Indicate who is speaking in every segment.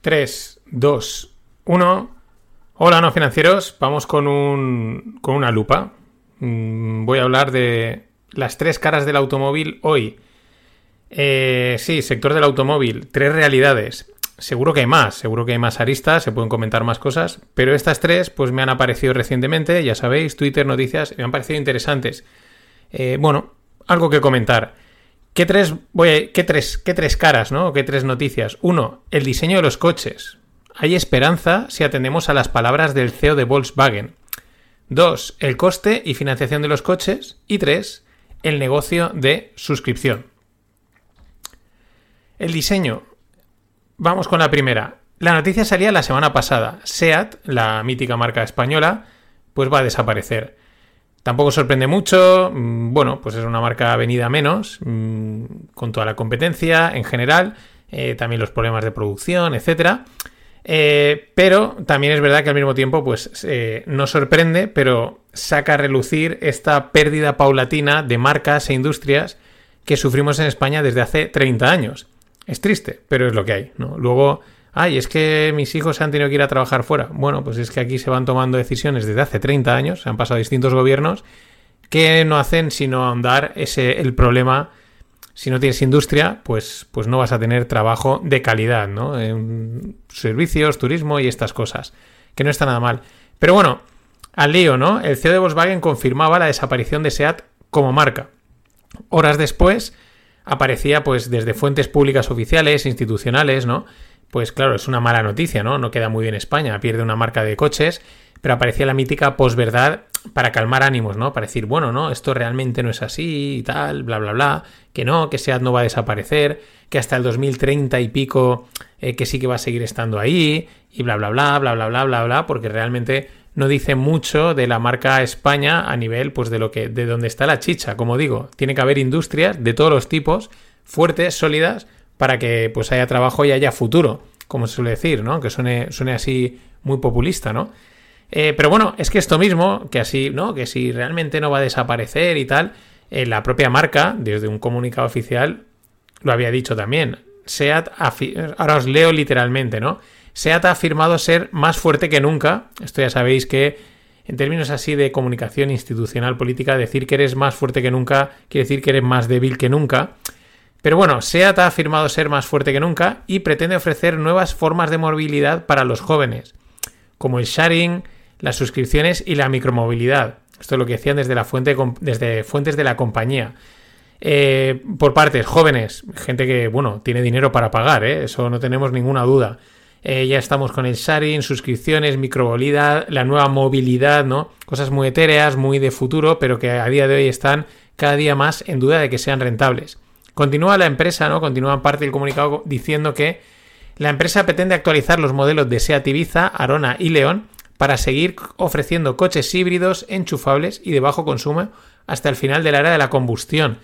Speaker 1: 3, 2, 1. Hola, no financieros. Vamos con, un, con una lupa. Mm, voy a hablar de las tres caras del automóvil hoy. Eh, sí, sector del automóvil, tres realidades. Seguro que hay más, seguro que hay más aristas, se pueden comentar más cosas, pero estas tres pues me han aparecido recientemente, ya sabéis, Twitter, noticias, me han parecido interesantes. Eh, bueno, algo que comentar. ¿Qué tres, voy ¿qué tres, qué tres caras, ¿no? ¿Qué tres noticias? Uno, el diseño de los coches. Hay esperanza si atendemos a las palabras del CEO de Volkswagen. Dos, el coste y financiación de los coches. Y tres, el negocio de suscripción. El diseño. Vamos con la primera. La noticia salía la semana pasada. SEAT, la mítica marca española, pues va a desaparecer. Tampoco sorprende mucho, mm, bueno, pues es una marca venida menos, mm, con toda la competencia en general, eh, también los problemas de producción, etcétera. Eh, pero también es verdad que al mismo tiempo, pues eh, no sorprende, pero saca a relucir esta pérdida paulatina de marcas e industrias que sufrimos en España desde hace 30 años. Es triste, pero es lo que hay, ¿no? Luego ay, es que mis hijos se han tenido que ir a trabajar fuera. Bueno, pues es que aquí se van tomando decisiones desde hace 30 años, se han pasado distintos gobiernos, que no hacen sino ahondar ese, el problema. Si no tienes industria, pues, pues no vas a tener trabajo de calidad, ¿no? En servicios, turismo y estas cosas, que no está nada mal. Pero bueno, al lío, ¿no? El CEO de Volkswagen confirmaba la desaparición de SEAT como marca. Horas después aparecía pues desde fuentes públicas oficiales, institucionales, ¿no? Pues claro, es una mala noticia, ¿no? No queda muy bien España, pierde una marca de coches, pero aparecía la mítica posverdad para calmar ánimos, ¿no? Para decir, bueno, no, esto realmente no es así y tal, bla, bla, bla, que no, que SEAT no va a desaparecer, que hasta el 2030 y pico eh, que sí que va a seguir estando ahí, y bla, bla, bla, bla, bla, bla, bla, bla, porque realmente no dice mucho de la marca España a nivel, pues, de lo que, de donde está la chicha, como digo, tiene que haber industrias de todos los tipos, fuertes, sólidas, para que pues haya trabajo y haya futuro, como se suele decir, ¿no? Que suene, suene así muy populista, ¿no? Eh, pero bueno, es que esto mismo, que así, ¿no? Que si realmente no va a desaparecer y tal, eh, la propia marca, desde un comunicado oficial, lo había dicho también. SEAT, ahora os leo literalmente, ¿no? SEAT ha afirmado ser más fuerte que nunca. Esto ya sabéis que en términos así de comunicación institucional política, decir que eres más fuerte que nunca quiere decir que eres más débil que nunca. Pero bueno, SEAT ha afirmado ser más fuerte que nunca y pretende ofrecer nuevas formas de movilidad para los jóvenes, como el sharing, las suscripciones y la micromovilidad. Esto es lo que decían desde, la fuente, desde fuentes de la compañía. Eh, por partes, jóvenes, gente que, bueno, tiene dinero para pagar, ¿eh? eso no tenemos ninguna duda. Eh, ya estamos con el sharing, suscripciones, micromovilidad, la nueva movilidad, ¿no? Cosas muy etéreas, muy de futuro, pero que a día de hoy están cada día más en duda de que sean rentables. Continúa la empresa, ¿no? Continúa parte del comunicado diciendo que la empresa pretende actualizar los modelos de Seat Ibiza, Arona y León para seguir ofreciendo coches híbridos enchufables y de bajo consumo hasta el final de la era de la combustión.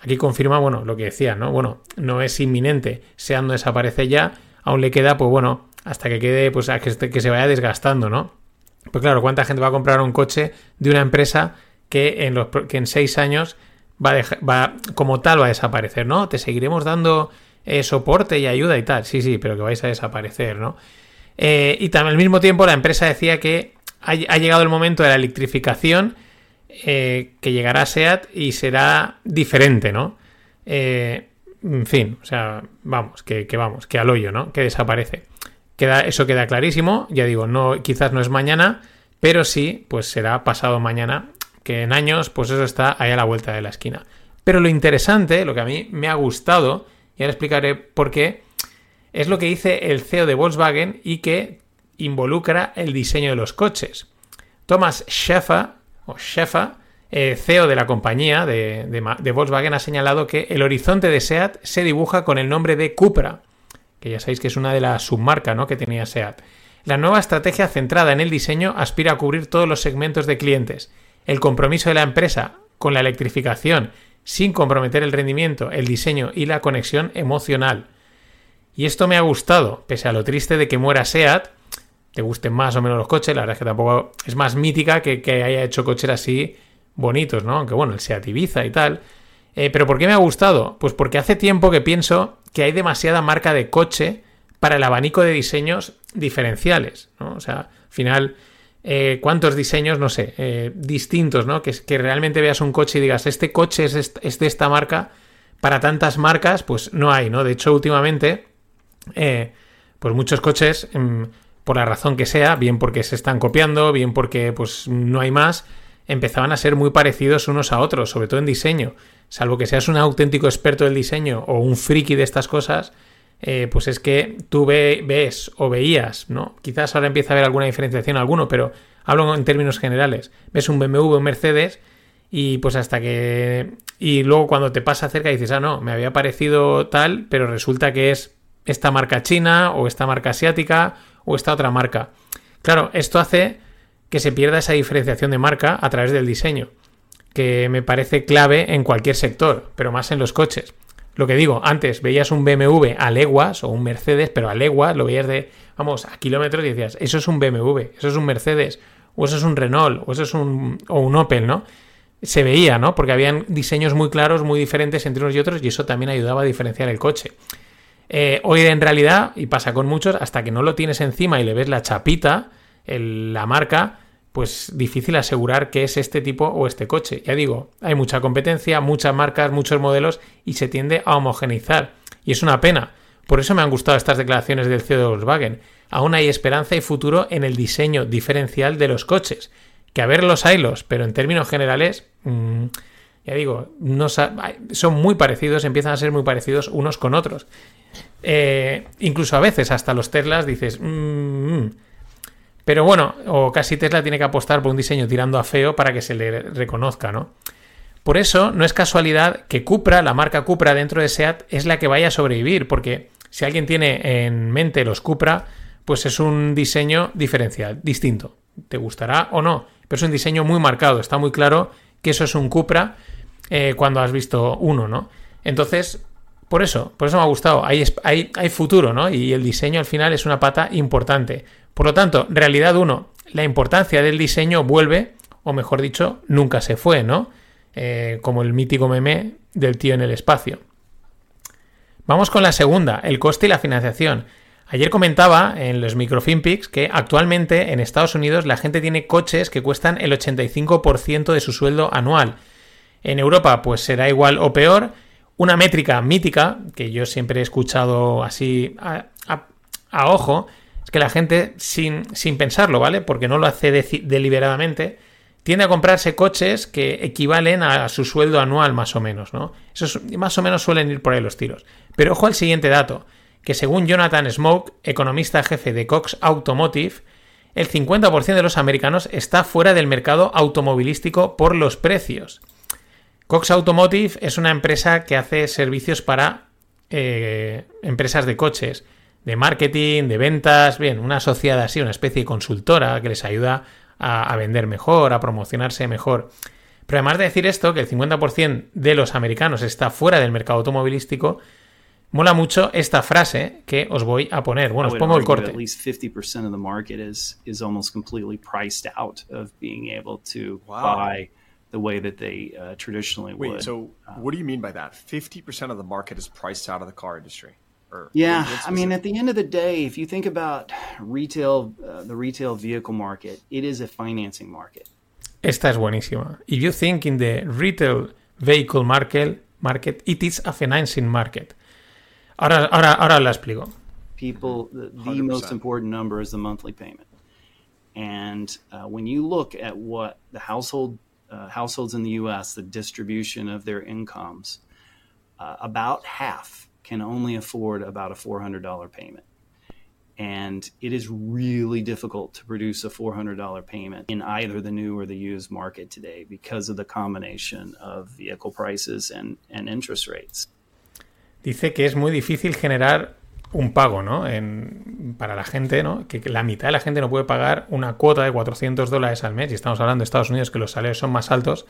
Speaker 1: Aquí confirma, bueno, lo que decía, ¿no? Bueno, no es inminente, Seat no desaparece ya, aún le queda, pues bueno, hasta que quede, pues a que, que se vaya desgastando, ¿no? Pues claro, ¿cuánta gente va a comprar un coche de una empresa que en, los, que en seis años va, como tal va a desaparecer, ¿no? Te seguiremos dando eh, soporte y ayuda y tal. Sí, sí, pero que vais a desaparecer, ¿no? Eh, y también al mismo tiempo la empresa decía que ha, llegado el momento de la electrificación, eh, que llegará a SEAT y será diferente, ¿no? en fin, o sea, vamos, que, que, vamos, que al hoyo, ¿no? Que desaparece. Queda, eso queda clarísimo, ya digo, no, quizás no es mañana, pero sí, pues será pasado mañana que en años, pues eso está ahí a la vuelta de la esquina. Pero lo interesante, lo que a mí me ha gustado, y ahora explicaré por qué, es lo que dice el CEO de Volkswagen y que involucra el diseño de los coches. Thomas Schäfer, o Schäfer, eh, CEO de la compañía de, de, Volkswagen, ha señalado que el horizonte de SEAT se dibuja con el nombre de Cupra, que ya sabéis que es una de las submarcas ¿no? que tenía SEAT. La nueva estrategia centrada en el diseño aspira a cubrir todos los segmentos de clientes el compromiso de la empresa con la electrificación sin comprometer el rendimiento, el diseño y la conexión emocional. Y esto me ha gustado, pese a lo triste de que muera SEAT, te gusten más o menos los coches, la verdad es que tampoco es más mítica que, que haya hecho coches así bonitos, ¿no? Aunque bueno, el SEAT Ibiza y tal. Eh, pero ¿por qué me ha gustado? Pues porque hace tiempo que pienso que hay demasiada marca de coche para el abanico de diseños diferenciales, ¿no? O sea, al final, eh, ¿cuántos diseños, no sé, eh, distintos, ¿no? Que, que, realmente veas un coche y digas, este coche es, es, de esta marca, para tantas marcas, pues no hay, ¿no? De hecho, últimamente, eh, pues muchos coches, mm, por la razón que sea, bien porque se están copiando, bien porque pues no hay más, empezaban a ser muy parecidos unos a otros, sobre todo en diseño. Salvo que seas un auténtico experto del diseño o un friki de estas cosas, eh, pues es que tú ves o veías, ¿no? Quizás ahora empieza a haber alguna diferenciación alguno, pero hablo en términos generales. Ves un BMW un Mercedes y pues hasta que... Y luego cuando te pasa cerca dices, ah, no, me había parecido tal, pero resulta que es esta marca china o esta marca asiática o esta otra marca. Claro, esto hace que se pierda esa diferenciación de marca a través del diseño, que me parece clave en cualquier sector, pero más en los coches. Lo que digo, antes veías un BMW a leguas o un Mercedes, pero a leguas lo veías de, vamos, a kilómetros y decías, eso es un BMW, eso es un Mercedes, o eso es un Renault, o eso es un, o un Opel, ¿no? Se veía, ¿no? Porque habían diseños muy claros, muy diferentes entre unos y otros, y eso también ayudaba a diferenciar el coche. Eh, hoy en realidad, y pasa con muchos, hasta que no lo tienes encima y le ves la chapita, la marca, pues difícil asegurar que es este tipo o este coche. Ya digo, hay mucha competencia, muchas marcas, muchos modelos y se tiende a homogeneizar. Y es una pena. Por eso me han gustado estas declaraciones del CEO de Volkswagen. Aún hay esperanza y futuro en el diseño diferencial de los coches. Que a ver los haylos, pero en términos generales, mmm, ya digo, no son muy parecidos, empiezan a ser muy parecidos unos con otros. Eh, incluso a veces hasta los Teslas dices, mm, pero bueno, o casi Tesla tiene que apostar por un diseño tirando a feo para que se le reconozca, ¿no? Por eso no es casualidad que Cupra, la marca Cupra dentro de SEAT, es la que vaya a sobrevivir, porque si alguien tiene en mente los Cupra, pues es un diseño diferencial, distinto. Te gustará o no, pero es un diseño muy marcado, está muy claro que eso es un Cupra eh, cuando has visto uno, ¿no? Entonces, por eso, por eso me ha gustado. Hay, hay, hay, futuro, ¿no? Y el diseño al final es una pata importante. Por lo tanto, realidad 1, la importancia del diseño vuelve, o mejor dicho, nunca se fue, ¿no? Eh, como el mítico meme del tío en el espacio. Vamos con la segunda, el coste y la financiación. Ayer comentaba en los Microfinpics que actualmente en Estados Unidos la gente tiene coches que cuestan el 85% de su sueldo anual. En Europa pues será igual o peor una métrica mítica, que yo siempre he escuchado así a, ojo, que la gente, sin, sin, pensarlo, ¿vale? Porque no lo hace deliberadamente, tiende a comprarse coches que equivalen a su sueldo anual más o menos, ¿no? Eso más o menos suelen ir por ahí los tiros. Pero ojo al siguiente dato, que según Jonathan Smoke, economista jefe de Cox Automotive, el 50% de los americanos está fuera del mercado automovilístico por los precios. Cox Automotive es una empresa que hace servicios para eh, empresas de coches, de marketing, de ventas, bien, una asociada así, una especie de consultora que les ayuda a, a vender mejor, a promocionarse mejor. Pero además de decir esto, que el 50% de los americanos está fuera del mercado automovilístico, mola mucho esta frase que os voy a poner. Bueno, os pongo el corte.
Speaker 2: the way that they uh, traditionally
Speaker 3: Wait,
Speaker 2: would.
Speaker 3: so uh, what do you mean by that? Fifty percent of the market is priced out of the car industry. Or
Speaker 2: yeah, I mean, at the end of the day, if you think about retail, uh, the retail vehicle market, it is a financing market.
Speaker 1: Esta es buenísima. If you think in the retail vehicle market, market, it is a financing market. Ahora, ahora, ahora la explico.
Speaker 2: People, the, the most important number is the monthly payment. And uh, when you look at what the household uh, households in the US, the distribution of their incomes, uh, about half can only afford about a $400 payment. And it is really difficult to produce a $400 payment in either the new or the used market today because of the combination of vehicle prices and, and interest rates.
Speaker 1: Dice que es muy difícil generar un pago, ¿no? En, para la gente, ¿no? Que la mitad de la gente no puede pagar una cuota de 400 dólares al mes, y estamos hablando de Estados Unidos que los salarios son más altos.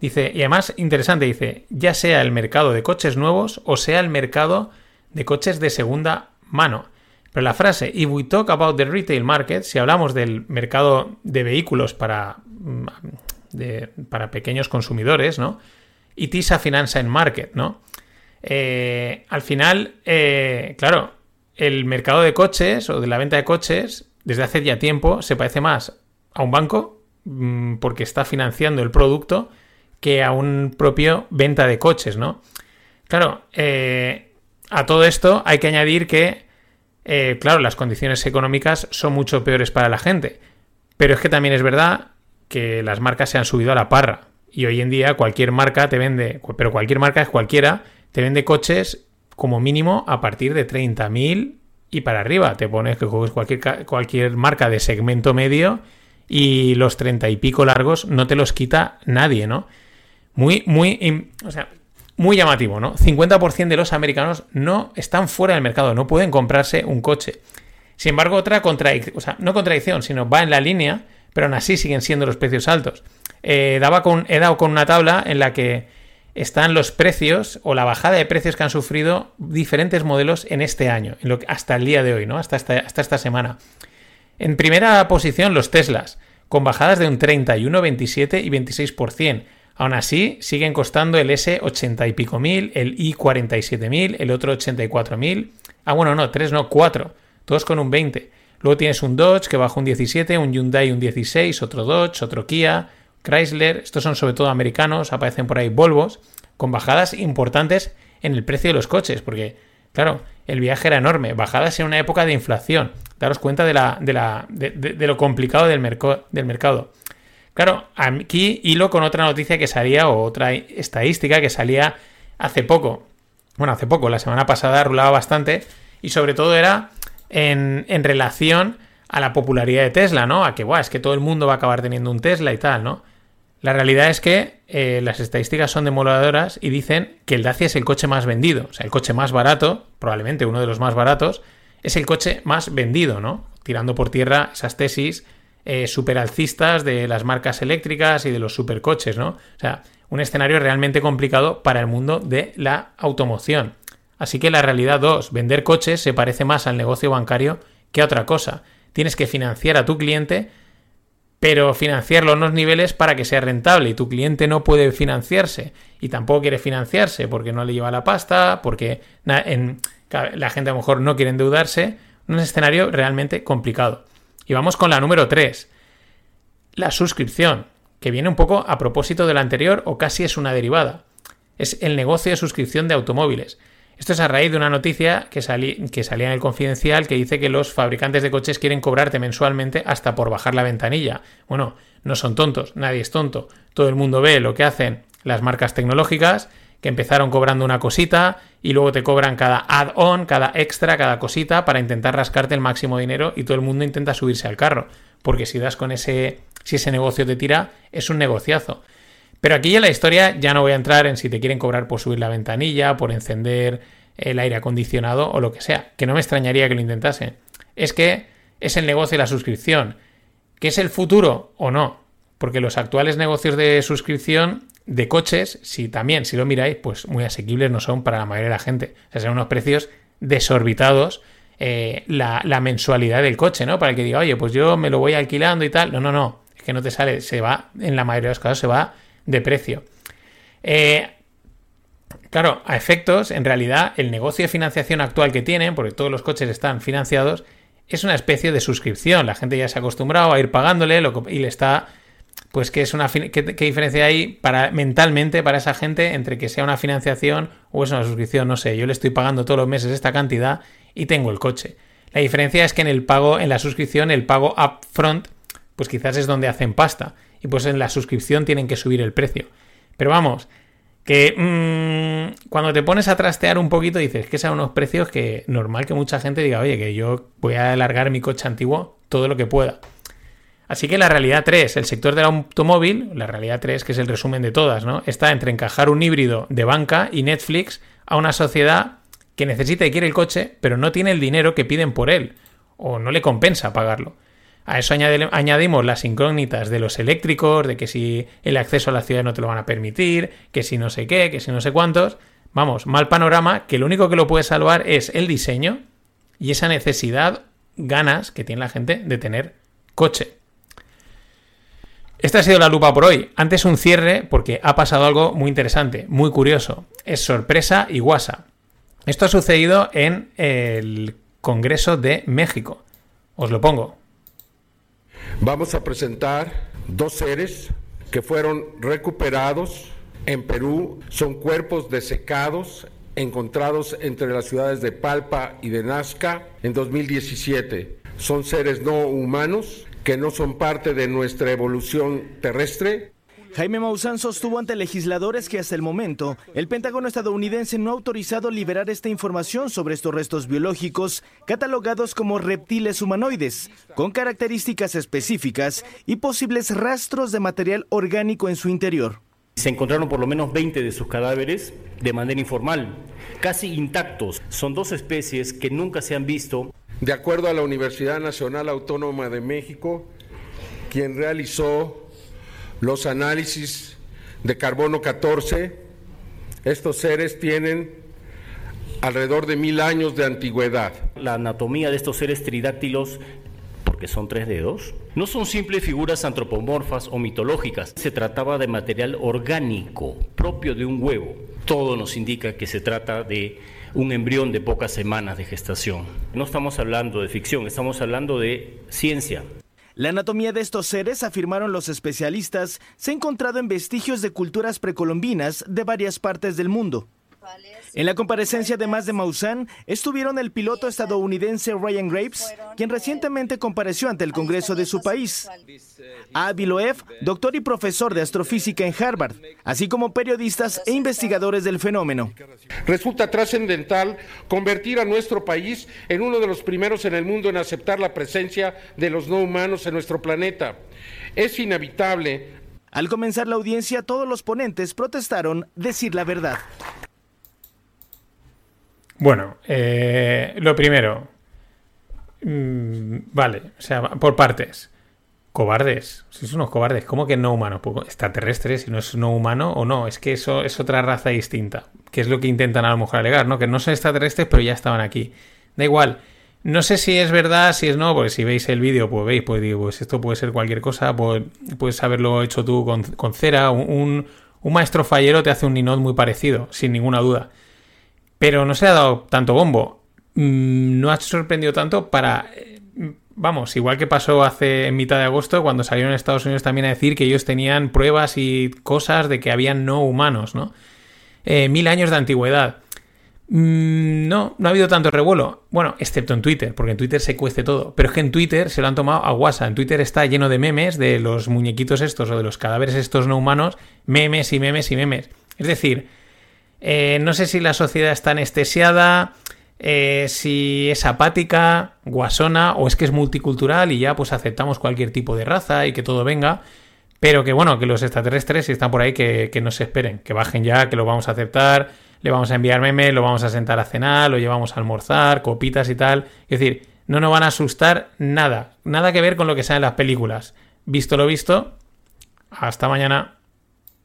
Speaker 1: Dice, y además, interesante, dice, ya sea el mercado de coches nuevos o sea el mercado de coches de segunda mano. Pero la frase, if we talk about the retail market, si hablamos del mercado de vehículos para, mm, para pequeños consumidores, ¿no? It is a finance market, ¿no? Eh, al final, eh, claro, el mercado de coches o de la venta de coches, desde hace ya tiempo, se parece más a un banco mm, porque está financiando el producto que a un propio venta de coches, ¿no? Claro, eh, a todo esto hay que añadir que, eh, claro, las condiciones económicas son mucho peores para la gente. Pero es que también es verdad que las marcas se han subido a la parra. Y hoy en día cualquier marca te vende, pero cualquier marca es cualquiera, te vende coches como mínimo a partir de 30.000 y para arriba. Te pones que juegues cualquier, cualquier marca de segmento medio y los 30 y pico largos no te los quita nadie, ¿no? Muy, muy, o sea, muy llamativo, ¿no? 50% de los americanos no están fuera del mercado, no pueden comprarse un coche. Sin embargo, otra contradicción, o sea, no contradicción, sino va en la línea, pero aún así siguen siendo los precios altos. Eh, daba con, he dado con una tabla en la que están los precios o la bajada de precios que han sufrido diferentes modelos en este año, en lo hasta el día de hoy, ¿no? Hasta hasta esta semana. En primera posición, los Teslas, con bajadas de un 31, 27 y 26%. Aún así, siguen costando el S80 y pico mil, el I47 mil, el otro 84 mil. Ah, bueno, no, tres no, cuatro. Todos con un 20. Luego tienes un Dodge que baja un 17, un Hyundai un 16, otro Dodge, otro Kia, Chrysler. Estos son sobre todo americanos, aparecen por ahí Volvos, con bajadas importantes en el precio de los coches, porque, claro, el viaje era enorme. Bajadas en una época de inflación. Daros cuenta de, la, de, lo complicado del, del mercado. Claro, aquí hilo con otra noticia que salía, o otra estadística que salía hace poco. Bueno, hace poco, la semana pasada rulaba bastante. Y sobre todo era en, relación a la popularidad de Tesla, ¿no? A que, guau, es que todo el mundo va a acabar teniendo un Tesla y tal, ¿no? La realidad es que eh, las estadísticas son demoladoras y dicen que el Dacia es el coche más vendido, o sea, el coche más barato, probablemente uno de los más baratos, es el coche más vendido, ¿no? Tirando por tierra esas tesis eh, superalcistas de las marcas eléctricas y de los supercoches, ¿no? O sea, un escenario realmente complicado para el mundo de la automoción. Así que la realidad 2, vender coches se parece más al negocio bancario que a otra cosa. Tienes que financiar a tu cliente, pero financiarlo a unos niveles para que sea rentable y tu cliente no puede financiarse y tampoco quiere financiarse porque no le lleva la pasta, porque la gente a lo mejor no quiere endeudarse. Un escenario realmente complicado. Y vamos con la número 3. La suscripción, que viene un poco a propósito de la anterior o casi es una derivada. Es el negocio de suscripción de automóviles. Esto es a raíz de una noticia que, que, salía en el confidencial que dice que los fabricantes de coches quieren cobrarte mensualmente hasta por bajar la ventanilla. Bueno, no son tontos, nadie es tonto. Todo el mundo ve lo que hacen las marcas tecnológicas, que empezaron cobrando una cosita y luego te cobran cada add-on, cada extra, cada cosita para intentar rascarte el máximo dinero y todo el mundo intenta subirse al carro. Porque si das con ese, si ese negocio te tira, es un negociazo. Pero aquí en la historia ya no voy a entrar en si te quieren cobrar por subir la ventanilla, por encender el aire acondicionado o lo que sea, que no me extrañaría que lo intentase. Es que es el negocio de la suscripción. ¿Qué es el futuro o no? Porque los actuales negocios de suscripción de coches, si también, si lo miráis, pues muy asequibles no son para la mayoría de la gente. O sea, son unos precios desorbitados eh, la, mensualidad del coche, ¿no? Para el que diga, oye, pues yo me lo voy alquilando y tal. No, no, no. Es que no te sale, se va, en la mayoría de los casos se va de precio. Eh, claro, a efectos, en realidad, el negocio de financiación actual que tienen, porque todos los coches están financiados, es una especie de suscripción. La gente ya se ha acostumbrado a ir pagándole y le está pues que es una ¿qué, diferencia hay para mentalmente para esa gente entre que sea una financiación o es una suscripción, no sé, yo le estoy pagando todos los meses esta cantidad y tengo el coche. La diferencia es que en el pago, en la suscripción, el pago upfront, pues quizás es donde hacen pasta. Y pues en la suscripción tienen que subir el precio. Pero vamos, que mmm, cuando te pones a trastear un poquito dices que son unos precios que normal que mucha gente diga, oye, que yo voy a alargar mi coche antiguo todo lo que pueda. Así que la realidad 3, el sector del automóvil, la realidad 3, que es el resumen de todas, ¿no? Está entre encajar un híbrido de banca y Netflix a una sociedad que necesita y quiere el coche, pero no tiene el dinero que piden por él, o no le compensa pagarlo. A eso añadimos las incógnitas de los eléctricos, de que si el acceso a la ciudad no te lo van a permitir, que si no sé qué, que si no sé cuántos. Vamos, mal panorama, que lo único que lo puede salvar es el diseño y esa necesidad, ganas que tiene la gente de tener coche. Esta ha sido la lupa por hoy. Antes un cierre porque ha pasado algo muy interesante, muy curioso. Es sorpresa y guasa. Esto ha sucedido en el Congreso de México. Os lo pongo.
Speaker 4: Vamos a presentar dos seres que fueron recuperados en Perú. Son cuerpos desecados encontrados entre las ciudades de Palpa y de Nazca en 2017. Son seres no humanos que no son parte de nuestra evolución terrestre.
Speaker 5: Jaime Maussan sostuvo ante legisladores que hasta el momento el Pentágono estadounidense no ha autorizado liberar esta información sobre estos restos biológicos catalogados como reptiles humanoides, con características específicas y posibles rastros de material orgánico en su interior.
Speaker 6: Se encontraron por lo menos 20 de sus cadáveres de manera informal, casi intactos. Son dos especies que nunca se han visto.
Speaker 4: De acuerdo a la Universidad Nacional Autónoma de México, quien realizó los análisis de carbono 14, estos seres tienen alrededor de mil años de antigüedad.
Speaker 6: La anatomía de estos seres tridáctilos que son tres dedos, no son simples figuras antropomorfas o mitológicas. Se trataba de material orgánico, propio de un huevo. Todo nos indica que se trata de un embrión de pocas semanas de gestación. No estamos hablando de ficción, estamos hablando de ciencia.
Speaker 5: La anatomía de estos seres, afirmaron los especialistas, se ha encontrado en vestigios de culturas precolombinas de varias partes del mundo. En la comparecencia además de Maussan estuvieron el piloto estadounidense Ryan Graves, quien recientemente compareció ante el Congreso de su país, Avi doctor y profesor de astrofísica en Harvard, así como periodistas e investigadores del fenómeno.
Speaker 4: Resulta trascendental convertir a nuestro país en uno de los primeros en el mundo en aceptar la presencia de los no humanos en nuestro planeta. Es inevitable.
Speaker 5: Al comenzar la audiencia, todos los ponentes protestaron decir la verdad.
Speaker 1: Bueno, eh, lo primero. Mm, vale, o sea, por partes. Cobardes. Sois unos cobardes. ¿Cómo que no humanos? Pues extraterrestres, si no es no humano o no. Es que eso es otra raza distinta. Que es lo que intentan a lo mejor alegar, ¿no? Que no son extraterrestres, pero ya estaban aquí. Da igual. No sé si es verdad, si es no, porque si veis el vídeo, pues veis, pues digo, pues esto puede ser cualquier cosa, pues, puedes haberlo hecho tú con, cera. Un, un, maestro fallero te hace un ninot muy parecido, sin ninguna duda. Pero no se ha dado tanto bombo. Mm, no ha sorprendido tanto para. Eh, vamos, igual que pasó hace en mitad de agosto, cuando salieron en Estados Unidos también a decir que ellos tenían pruebas y cosas de que habían no humanos, ¿no? Eh, mil años de antigüedad. Mm, no, no ha habido tanto revuelo. Bueno, excepto en Twitter, porque en Twitter se cueste todo. Pero es que en Twitter se lo han tomado a WhatsApp. En Twitter está lleno de memes de los muñequitos estos o de los cadáveres estos no humanos. Memes y memes y memes. Es decir, eh, no sé si la sociedad está anestesiada, eh, si es apática, guasona, o es que es multicultural y ya pues aceptamos cualquier tipo de raza y que todo venga. Pero que bueno, que los extraterrestres, si están por ahí, que, que no se esperen, que bajen ya, que lo vamos a aceptar, le vamos a enviar memes, lo vamos a sentar a cenar, lo llevamos a almorzar, copitas y tal. Es decir, no nos van a asustar nada, nada que ver con lo que sea en las películas. Visto lo visto, hasta mañana.